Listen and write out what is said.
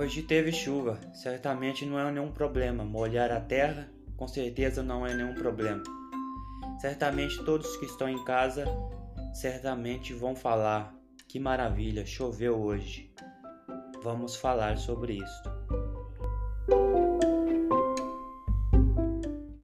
Hoje teve chuva, certamente não é nenhum problema. Molhar a terra, com certeza não é nenhum problema. Certamente todos que estão em casa certamente vão falar: que maravilha, choveu hoje. Vamos falar sobre isso.